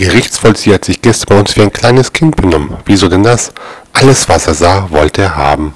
Gerichtsvollzieher hat sich gestern bei uns wie ein kleines Kind benommen. Wieso denn das? Alles, was er sah, wollte er haben.